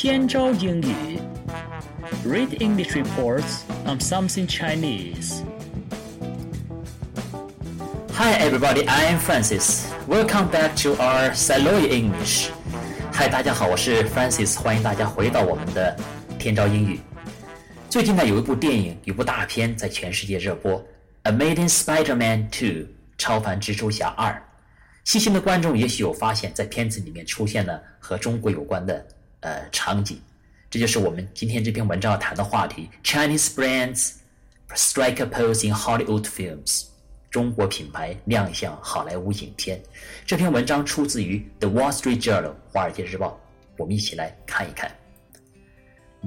天朝英语，Read English reports on something Chinese. Hi everybody, I am Francis. Welcome back to our Saloy English. Hi，大家好，我是 Francis，欢迎大家回到我们的天朝英语。最近呢，有一部电影，有部大片在全世界热播，《Amazing Spider-Man 2》超凡蜘蛛侠二。细心的观众也许有发现，在片子里面出现了和中国有关的 呃场景。这就是我们今天这篇文章要谈的话题：Chinese brands strike a pose in Hollywood films。中国品牌亮相好莱坞影片。这篇文章出自于《The Wall Street Journal》华尔街日报。我们一起来看一看。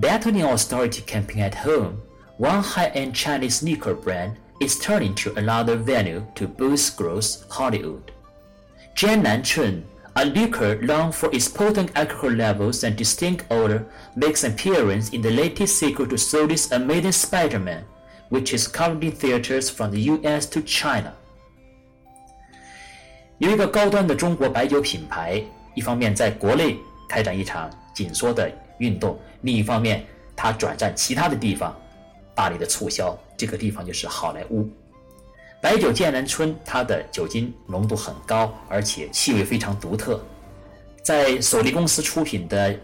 Battling austerity campaign at home, one high-end Chinese sneaker brand is turning to another venue to boost growth. Hollywood. Jian Nanchun a liquor known for its potent alcohol levels and distinct odor, makes an appearance in the latest sequel to Sony's Amazing Spider-Man, which is currently theaters from the U.S. to China. 有一个高端的中国白酒品牌，一方面在国内开展一场紧缩的运动，另一方面它转战其他的地方，大力的促销。这个地方就是好莱坞。 白酒剑南春，它的酒精浓度很高，而且气味非常独特。在索尼公司出品的《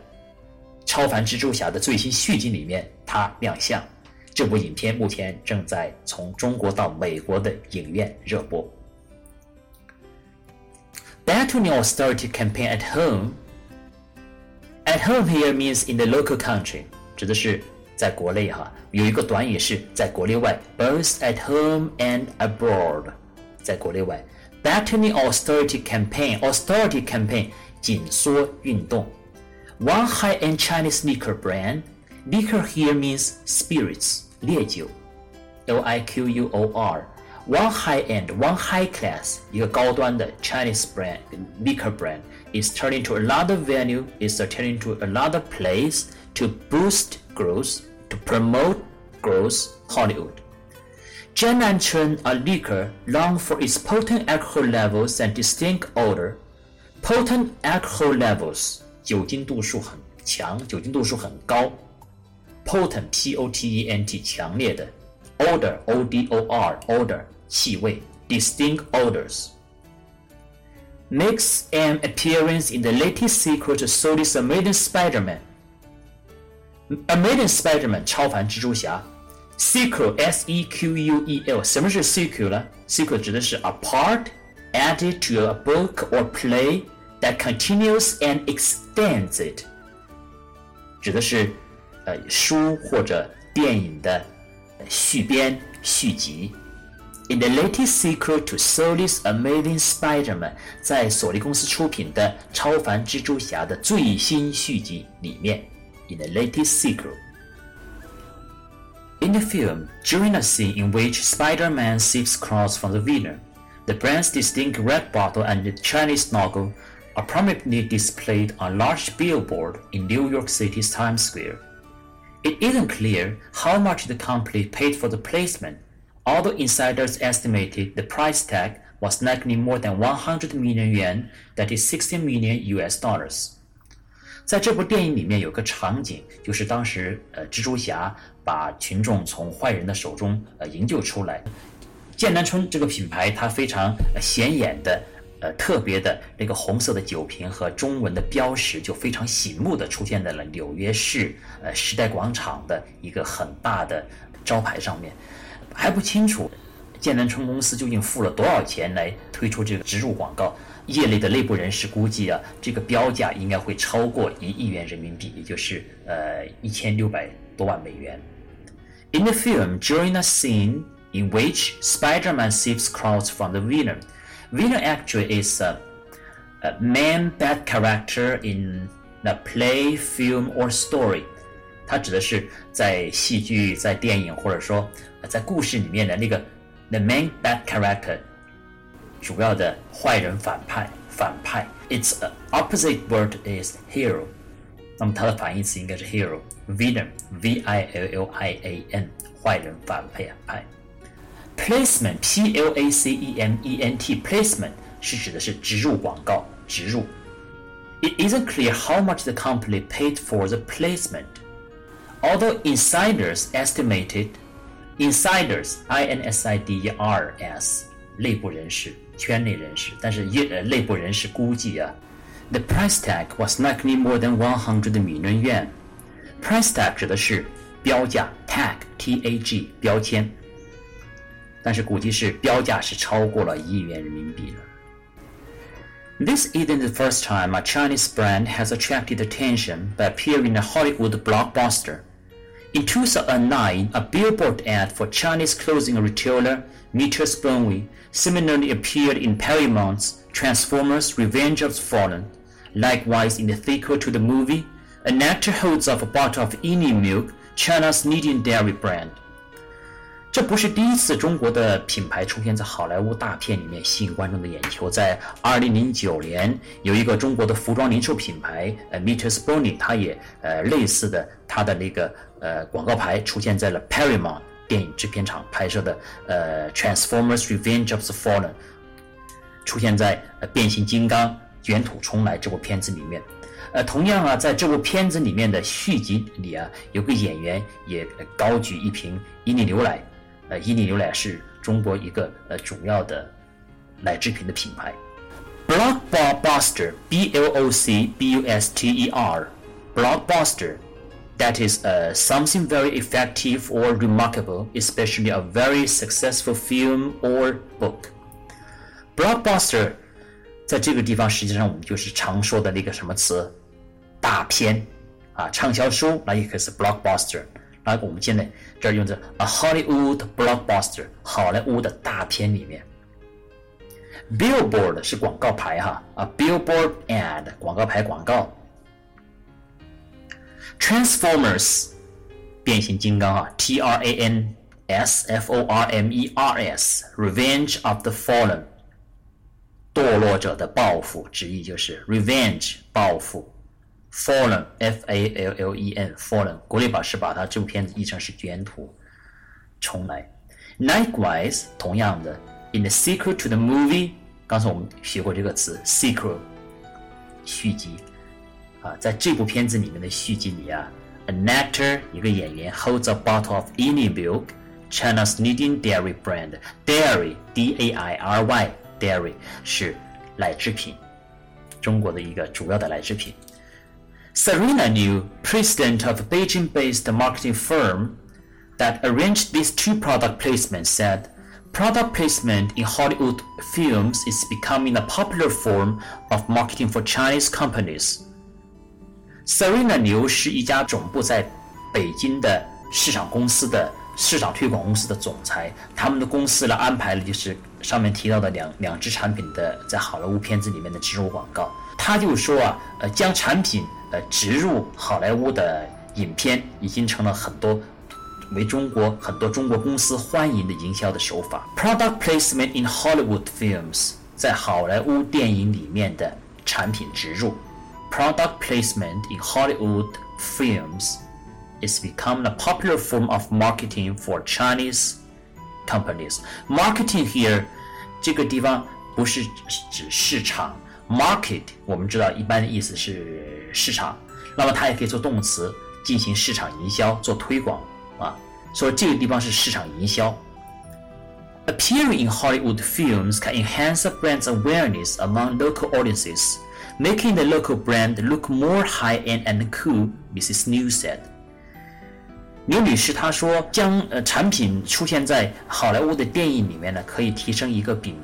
超凡蜘蛛侠》的最新续集里面，它亮相。这部影片目前正在从中国到美国的影院热播。Back to the austerity campaign at home. At home here means in the local country，指的是在国内哈，有一个短语是在国内外，both at home and abroad，在国内外。Battling austerity campaign，austerity campaign 紧缩运动。One high-end Chinese liquor brand, liquor here means spirits，烈酒，L I Q U O R。One high-end, one high class，一个高端的 Chinese brand liquor brand is turning to another venue, is turning to another place to boost growth to promote growth, Hollywood. Jiannanchun a liquor long for its potent alcohol levels and distinct odor. Potent alcohol levels 酒精度数很强，酒精度数很高。Potent p o t e n t 强烈的，odor o d o r odor 气味，distinct odors makes an appearance in the latest sequel to Sony's Amazing Spider-Man. Amazing Spider-Man 超凡蜘蛛侠，sequel S E Q U E L 什么是 sequel 呢？sequel 指的是 a part added to a book or play that continues and extends it，指的是呃书或者电影的续编续集。In the latest sequel to Sony's Amazing Spider-Man，在索尼公司出品的《超凡蜘蛛侠》的最新续集里面。 In the latest sequel. In the film, during a scene in which Spider-Man seeks clothes from the villain, the brand's distinct red bottle and the Chinese logo are prominently displayed on a large billboard in New York City's Times Square. It isn't clear how much the company paid for the placement, although insiders estimated the price tag was likely more than 100 million yuan, that is 16 million US dollars. 在这部电影里面有个场景，就是当时呃蜘蛛侠把群众从坏人的手中呃营救出来。剑南春这个品牌，它非常显眼的呃特别的那个红色的酒瓶和中文的标识，就非常醒目的出现在了纽约市呃时代广场的一个很大的招牌上面。还不清楚剑南春公司究竟付了多少钱来推出这个植入广告。业内的内部人士估计啊，这个标价应该会超过一亿元人民币，也就是呃一千六百多万美元。In the film, during a scene in which Spider-Man seeks crowds from the villain, villain actually is a, a main bad character in the play, film or story. 它指的是在戏剧、在电影或者说在故事里面的那个 the main bad character。主要的坏人反派反派，its opposite word is hero。那么它的反义词应该是 hero，villain，v i l l i a n，坏人反派。placement，p l a c e m e n t，placement 是指的是植入广告，植入。 It isn't clear how much the company paid for the placement. Although insiders estimated, insiders I N S I D E R S 内部人士、圈内人士，但是业呃内部人士估计啊，the price tag was likely more than one hundred million yuan. Price tag 指的是标价，tag T A G 标签，但是估计是标价是超过了一亿元人民币的。This isn't the first time a Chinese brand has attracted attention by appearing in a Hollywood blockbuster. In 2009, a billboard ad for Chinese clothing retailer Metersbonwe similarly appeared in Paramount's Transformers Revenge of the Fallen. Likewise, in the sequel to the movie, an actor holds up a bottle of Yili milk, China's leading dairy brand. 这不是第一次中国的品牌出现在好莱坞大片里面吸引观众的眼球。在2009年，有一个中国的服装零售品牌，呃 Meters Bonny 它也呃类似的，它的那个呃广告牌出现在了 Paramount 电影制片厂拍摄的呃 Transformers Revenge of the Fallen，出现在呃变形金刚卷土重来这部片子里面。呃，同样啊，在这部片子里面的续集里啊，有个演员也高举一瓶伊利牛奶。呃，伊利牛奶是中国一个呃主要的奶制品的品牌。Blockbuster，B L O C B U S T E R，Blockbuster。That is uh, something very effective or remarkable, especially a very successful film or book. Blockbuster，在这个地方实际上我们就是常说的那个什么词，大片啊，畅销书，那也可以是 blockbuster。那我们现在这儿用的 a Hollywood blockbuster，好莱坞的大片里面。Billboard 是广告牌哈，啊 billboard ad 广告牌广告。Transformers 变形金刚啊，T R A N S F O R M E R S Revenge of the Fallen 堕落者的报复，直译就是 revenge 报复。 Fallen, F A L L E N, Fallen。国内版是把它这部片子译成是卷土重来。Likewise，同样的，in the sequel to the movie，刚才我们学过这个词，sequel，续集啊，在这部片子里面的续集里啊，an actor 一个演员 holds a bottle of Ini milk, China's leading dairy brand. Dairy, D A I R Y, dairy 是奶制品，中国的一个主要的奶制品。 Serena Niu, president of a Beijing-based marketing firm that arranged these two product placements, said, Product placement in Hollywood films is becoming a popular form of marketing for Chinese companies. Serena 牛是一家总部在北京的市场公司的市场推广公司的总裁，他们的公司呢安排了就是上面提到的两两支产品的在好莱坞片子里面的植入广告。他就说啊，呃，将产品呃，植入好莱坞的影片已经成了很多为中国很多中国公司欢迎的营销的手法。Product placement in Hollywood films，在好莱坞电影里面的产品植入。Product placement in Hollywood films is become a popular form of marketing for Chinese companies. Marketing here，这个地方不是指市场。Market，我们知道一般的意思是市场，那么它也可以做动词进行市场营销、做推广啊。所以这个地方是市场营销。Appearing in Hollywood films can enhance a brand's awareness among local audiences, making the local brand look more high-end and cool. Mrs. New said. 刘女士她说，将呃产品出现在好莱坞的电影里面呢，可以提升一个品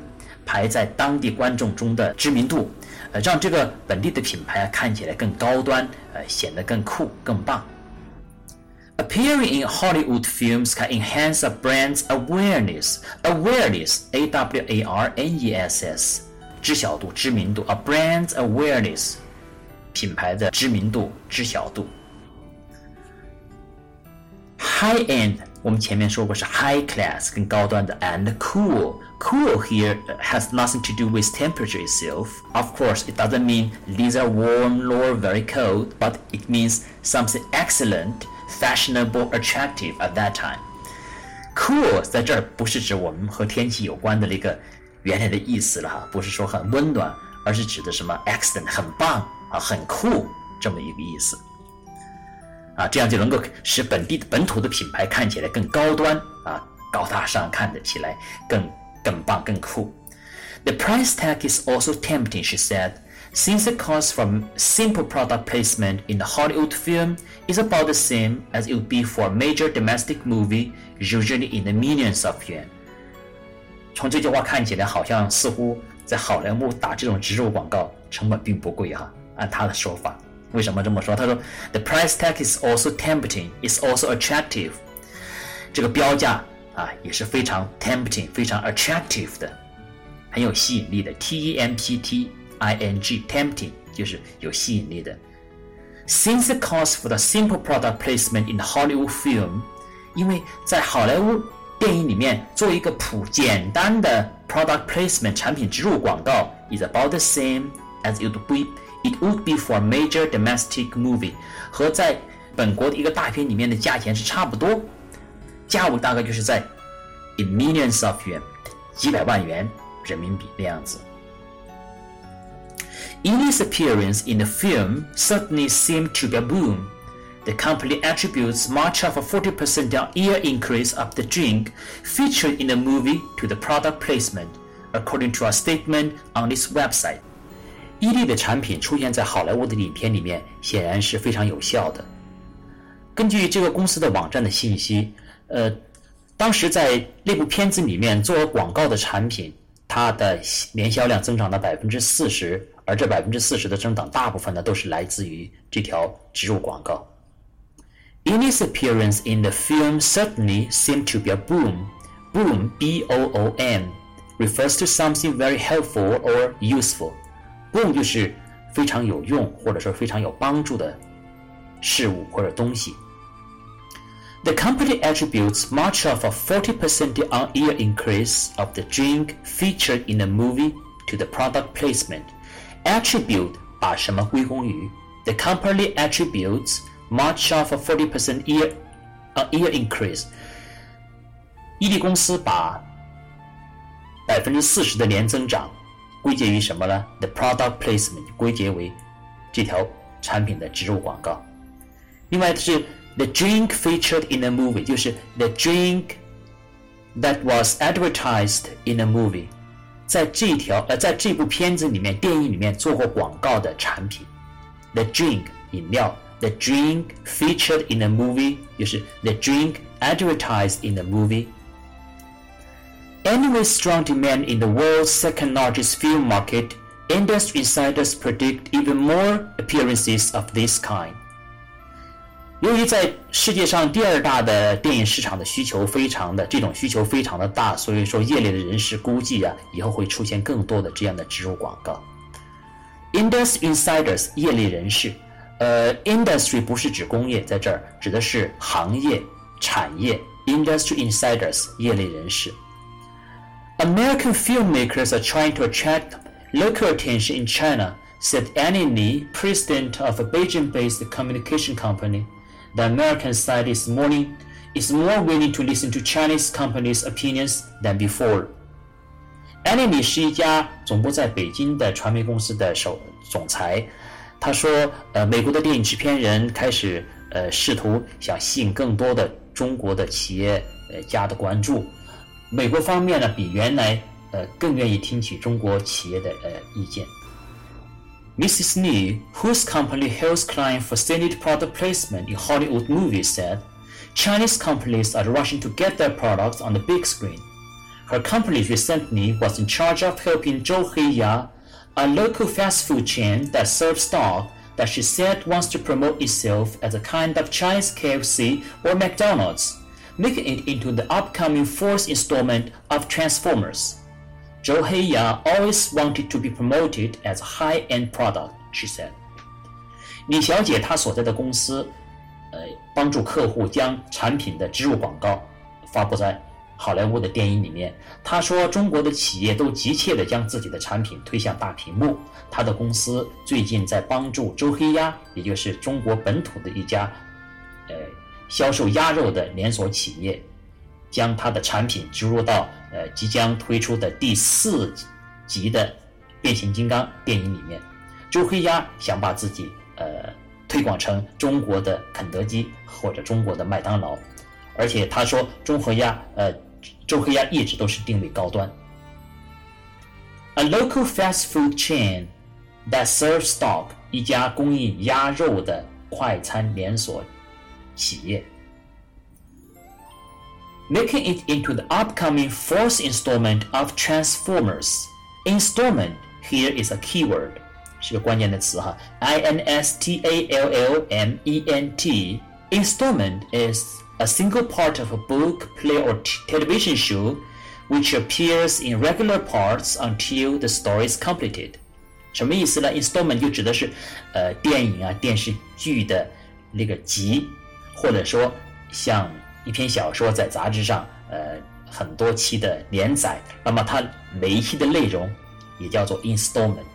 排在当地观众中的知名度，呃，让这个本地的品牌看起来更高端，呃，显得更酷、更棒。Appearing in Hollywood films can enhance a brand's awareness. Awareness, A-W-A-R-N-E-S-S，知晓度、知名度。A brand's awareness，品牌的知名度、知晓度。High end，我们前面说过是 high class，更高端的，and cool。 Cool here has nothing to do with temperature itself. Of course, it doesn't mean these are warm or very cold, but it means something excellent, fashionable, attractive at that time. Cool 在这儿不是指我们和天气有关的那个原来的意思了哈，不是说很温暖，而是指的什么 excellent 很棒 啊，很酷这么一个意思。啊，这样就能够使本地的本土的品牌看起来更高端啊，高大上，看得起来更 更棒、更酷。The price tag is also tempting, she said, since the cost from simple product placement in the Hollywood film is about the same as it would be for a major domestic movie, usually in the millions of yuan. 从这句话看起来，好像似乎在好莱坞打这种植入广告成本并不贵哈。按他的说法。为什么这么说？他说，The price tag is also tempting, is also attractive。这个标价 啊也是非常 tempting，非常 attractive 的，很有吸引力的。T E M P T I N G，tempting 就是有吸引力的。Since the cost for the simple product placement in the Hollywood film，因为在好莱坞电影里面做一个普简单的 product placement 产品植入广告 is about the same as it would be It would be for a major domestic movie，和在本国的一个大片里面的价钱是差不多， 价位大概就是在 in millions of yuan，几百万元人民币那样子。Ely's appearance in the film certainly seemed to be a boom. The company attributes much of a 40% year increase of the drink featured in the movie to the product placement, according to a statement on its website. 伊利的产品出现在好莱坞的影片里面，显然是非常有效的。根据这个公司的网站的信息， 呃，当时在那部片子里面做广告的产品，它的年销量增长了百分之四十，而这百分之四十的增长，大部分呢都是来自于这条植入广告。In his appearance in the film certainly seemed to be a boom. Boom, B-O-O-M, refers to something very helpful or useful. Boom 就是非常有用或者说非常有帮助的事物或者东西。The company attributes much of a 40% on-year increase of the drink featured in the movie to the product placement. Attribute 把什么归功于？The company attributes much of a 40% year on-year increase. 伊利公司把百分之四十的年增长归结于什么呢？The product placement 归结为这条产品的植入广告。另外是 the drink featured in the movie，就是 the drink that was advertised in the movie，在这条呃在这部片子里面电影里面做过广告的产品。The drink 饮料，the drink featured in the movie 就是 the drink advertised in the movie。Anyway, strong demand in the world's second largest film market, industry insiders predict even more appearances of this kind. 由于在世界上第二大的电影市场的需求非常的这种需求非常的大，所以说业内的人士估计啊，以后会出现更多的这样的植入广告。Industry insiders 业内人士，呃，industry 不是指工业，在这儿指的是行业、产业。Industry insiders 业内人士。American filmmakers are trying to attract local attention in China, said Annie Lee, president of a Beijing-based communication company. The American side this morning is more willing to listen to Chinese companies' opinions than before. annieme 是一家总部在北京的传媒公司的首总裁。他说：“呃，美国的电影制片人开始呃试图想吸引更多的中国的企业呃家的关注。”美国方面呢，比原来呃更愿意听取中国企业的呃意见。Mrs. Lee, whose company helps clients facilitate product placement in Hollywood movies, said, Chinese companies are rushing to get their products on the big screen. Her company recently was in charge of helping Zhou Heiya, a local fast food chain that serves dog that she said wants to promote itself as a kind of Chinese KFC or McDonald's making it into the upcoming fourth installment of Transformers. Zhou Heiya always wanted to be promoted as a high-end product, she said. 李小姐她所在的公司，呃，帮助客户将产品的植入广告发布在好莱坞的电影里面。她说，中国的企业都急切地将自己的产品推向大屏幕。她的公司最近在帮助周黑鸭，也就是中国本土的一家，呃。销售鸭肉的连锁企业，将它的产品植入到呃即将推出的第四集的变形金刚电影里面。周黑鸭想把自己呃推广成中国的肯德基或者中国的麦当劳，而且他说中和鸭呃周黑鸭一直都是定位高端。A local fast food chain that serves stock，一家供应鸭肉的快餐连锁企业。Making it into the upcoming fourth installment of Transformers. Installment here is a keyword. 是个关键的词哈，I N S T A L L M E N T. Installment is a single part of a book, play, or television show which appears in regular parts until the story is completed. 什么意思呢？Installment 就指的是呃电影啊、电视剧的那个集，或者说像 一篇小说在杂志上呃很多期的连载，那么它每一期的内容也叫做 installment。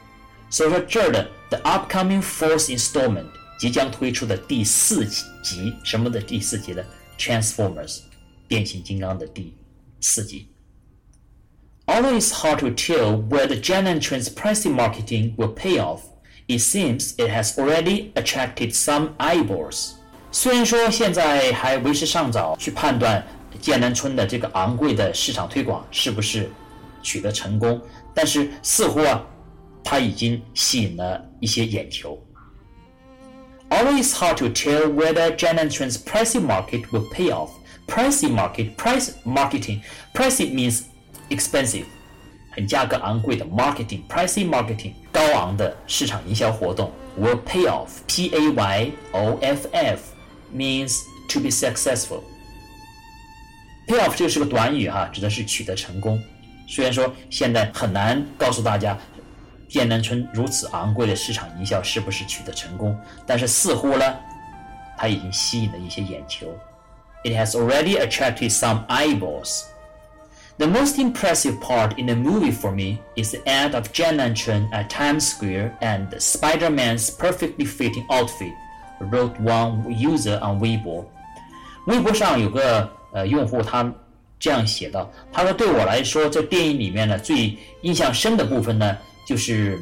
所以说这儿的 the upcoming fourth installment 即将推出的第四集，什么的第四集呢？Transformers 变形金刚的第四集。Although it's hard to tell whether Jan and Trend's pricing marketing will pay off, it seems it has already attracted some eyeballs. 虽然说现在还为时尚早去判断剑南春的这个昂贵的市场推广是不是取得成功，但是似乎啊，它已经吸引了一些眼球。Always hard to tell whether Jiannanchun's pricey market will pay off. Pricey market, price marketing, pricey means expensive. 很价格昂贵的 marketing, pricey marketing，高昂的市场营销活动 will pay off, p a y o f f means to be successful. successful。payoff 这个是个短语哈，指的是取得成功。虽然说现在很难告诉大家剑南春如此昂贵的市场营销是不是取得成功，但是似乎呢，它已经吸引了一些眼球。It has already attracted some eyeballs. The most impressive part in the movie for me is the ad of Jiannanchun at Times Square and Spider Man's perfectly fitting outfit wrote one user on Weibo. 微博上有个呃用户他这样写道：“他说对我来说，这电影里面呢最印象深的部分呢。”就是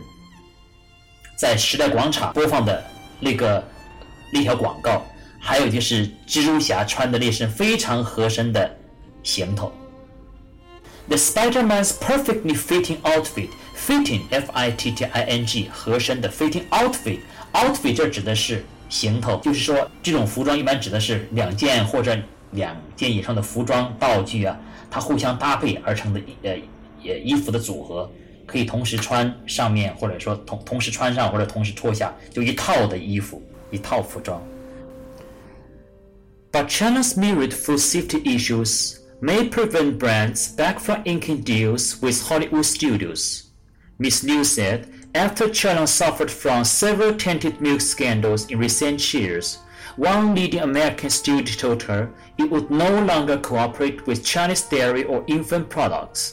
在时代广场播放的那个那条广告，还有就是蜘蛛侠穿的那身非常合身的行头。The Spider-Man's perfectly fitting outfit, fitting F-I-T-T-I-N-G 合身的 fitting outfit, outfit 这指的是行头，就是说这种服装一般指的是两件或者两件以上的服装道具啊，它互相搭配而成的呃衣服的组合。可以同时穿上面，或者说同同时穿上或者同时脱下，就一套的衣服，一套服装。But China's myriad food safety issues may prevent brands back from inking deals with Hollywood studios. Miss Liu said after China suffered from several tainted milk scandals in recent years, one leading American studio told her it would no longer cooperate with Chinese dairy or infant products.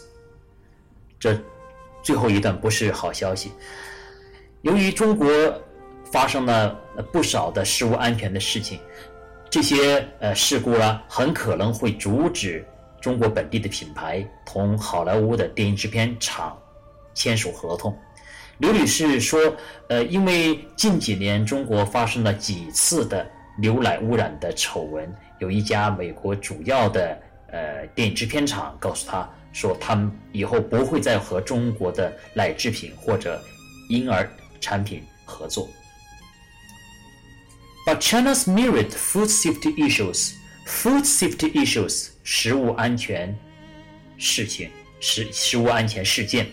这最后一段不是好消息。由于中国发生了不少的食物安全的事情，这些呃事故呢，很可能会阻止中国本地的品牌同好莱坞的电影制片厂签署合同。 刘女士说，呃，因为近几年中国发生了几次的牛奶污染的丑闻，有一家美国主要的呃电影制片厂告诉她。说他们以后不会再和中国的奶制品或者婴儿产品合作。But China's myriad food safety issues, food safety issues，食物安全事情，食食物安全事件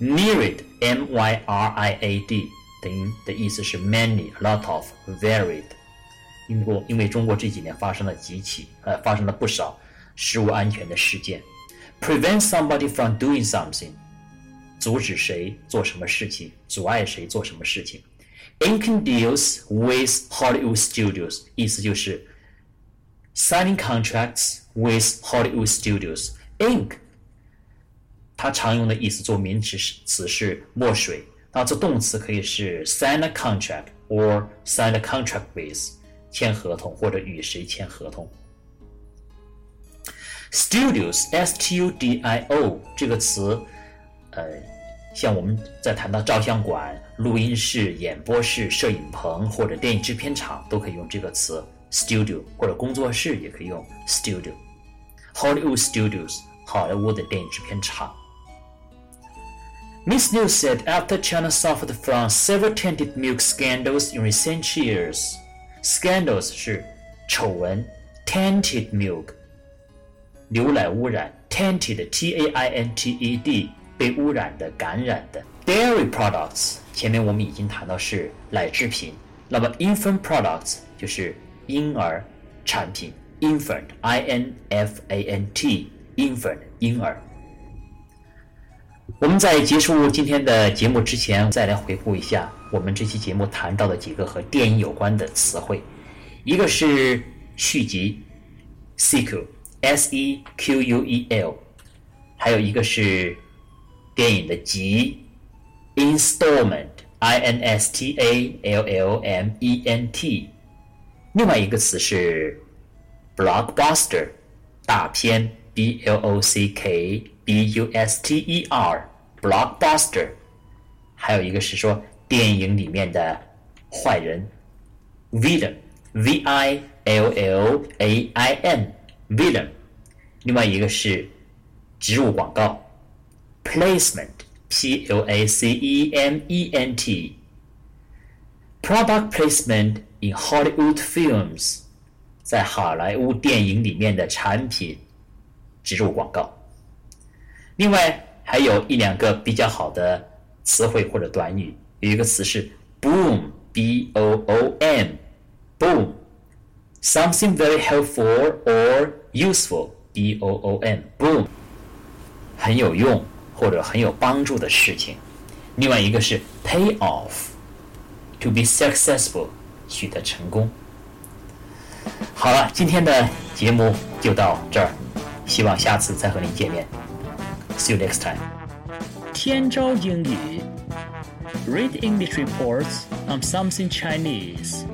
Myriad, y r i a d，等于的意思是 a lot of varied。英国因为中国这几年发生了几起，呃，发生了不少食物安全的事件。Prevent somebody from doing something，阻止谁做什么事情，阻碍谁做什么事情。Ink deals with Hollywood studios，意思就是 signing contracts with Hollywood studios。Ink 它常用的意思做名词是词是墨水，那做动词可以是 sign a contract or sign a contract with，签合同或者与谁签合同。Studios, S-T-U-D-I-O 这个词，呃，像我们在谈到照相馆、录音室、演播室、摄影棚或者电影制片厂，都可以用这个词 studio，或者工作室也可以用 studio。Hollywood Studios，好莱坞的电影制片厂。Miss News said after China suffered from several tainted milk scandals in recent years, scandals 是丑闻，tainted milk 牛奶污染，tainted T A I N T E D 被污染的、感染的。Dairy products 前面我们已经谈到是奶制品，那么 infant products 就是婴儿产品，infant I N F A N T infant 婴儿。 我们在结束今天的节目之前，再来回顾一下我们这期节目谈到的几个和电影有关的词汇。一个是续集，sequel，s e q u e l，还有一个是电影的集，installment，i n s t a l l m e n t。另外一个词是 blockbuster，大片，b l o c k。b u s t e r，blockbuster，还有一个是说电影里面的坏人，villain，v i l l a i n，villain，另外一个是植入广告，placement，p l a c e m e n t，product placement in Hollywood films，在好莱坞电影里面的产品植入广告。 另外还有一两个比较好的词汇或者短语，有一个词是 boom，b o o m，boom，something very helpful or useful，b o o m，boom，很有用或者很有帮助的事情。另外一个是 pay off，to be successful，取得成功。好了，今天的节目就到这儿，希望下次再和您见面。See you next time. 天朝英语 Read English reports on something Chinese.